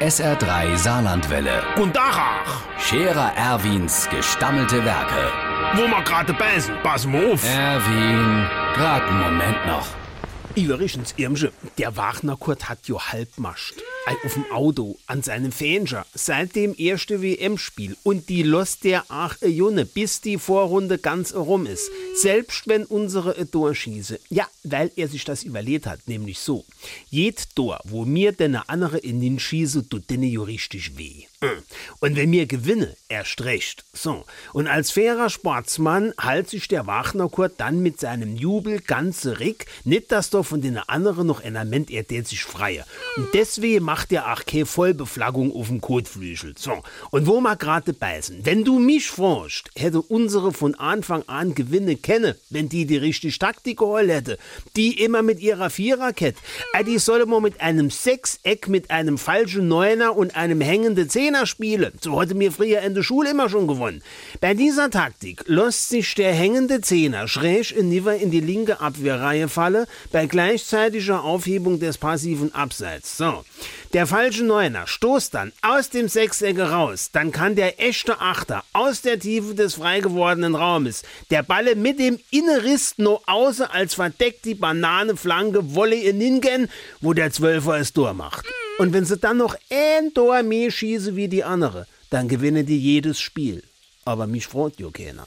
SR3 Saarlandwelle. Und Dachach, Scherer Erwins gestammelte Werke. wo wir gerade beißen, pass mal auf. Erwin, grad einen Moment noch. Übrigens, Irmsche, der Wagner Kurt hat jo halbmascht. Auf dem Auto, an seinem Fähnscher, seit dem ersten WM-Spiel. Und die lost der ach e Junne, bis die Vorrunde ganz rum ist. Selbst wenn unsere e Tor schieße. Ja, weil er sich das überlegt hat, nämlich so. Jed Tor, wo mir denn ne andere in den schieße, tut denen jo richtig weh. Mm. Und wenn mir gewinne, erst recht. So. Und als fairer Sportsmann halt sich der Wagner Kurt dann mit seinem Jubel ganze Rick, nicht dass doch von den anderen noch einer meint, er tät sich freie. Und deswegen macht er auch keine Vollbeflaggung auf dem Kotflügel. So. Und wo ma gerade beißen. Wenn du mich fragst, hätte unsere von Anfang an Gewinne kenne, wenn die die richtige Taktik geholt hätte. Die immer mit ihrer Viererkette. Äh, Die solle man mit einem Sechseck, mit einem falschen Neuner und einem hängenden Zehner spielen. So hatte mir früher in der Schule immer schon gewonnen. Bei dieser Taktik lässt sich der hängende Zehner schräg in Niver in die linke Abwehrreihe falle, bei gleichzeitiger Aufhebung des passiven Abseits. So. Der falsche Neuner stoßt dann aus dem Sechsecke raus. Dann kann der echte Achter aus der Tiefe des frei gewordenen Raumes der Balle mit dem Innerist no außen als verdeckt die Bananeflanke wolle in hingehen, wo der Zwölfer es Tor macht. Und wenn sie dann noch ein Tor mehr schieße wie die andere, dann gewinnen die jedes Spiel. Aber mich freut jo keiner.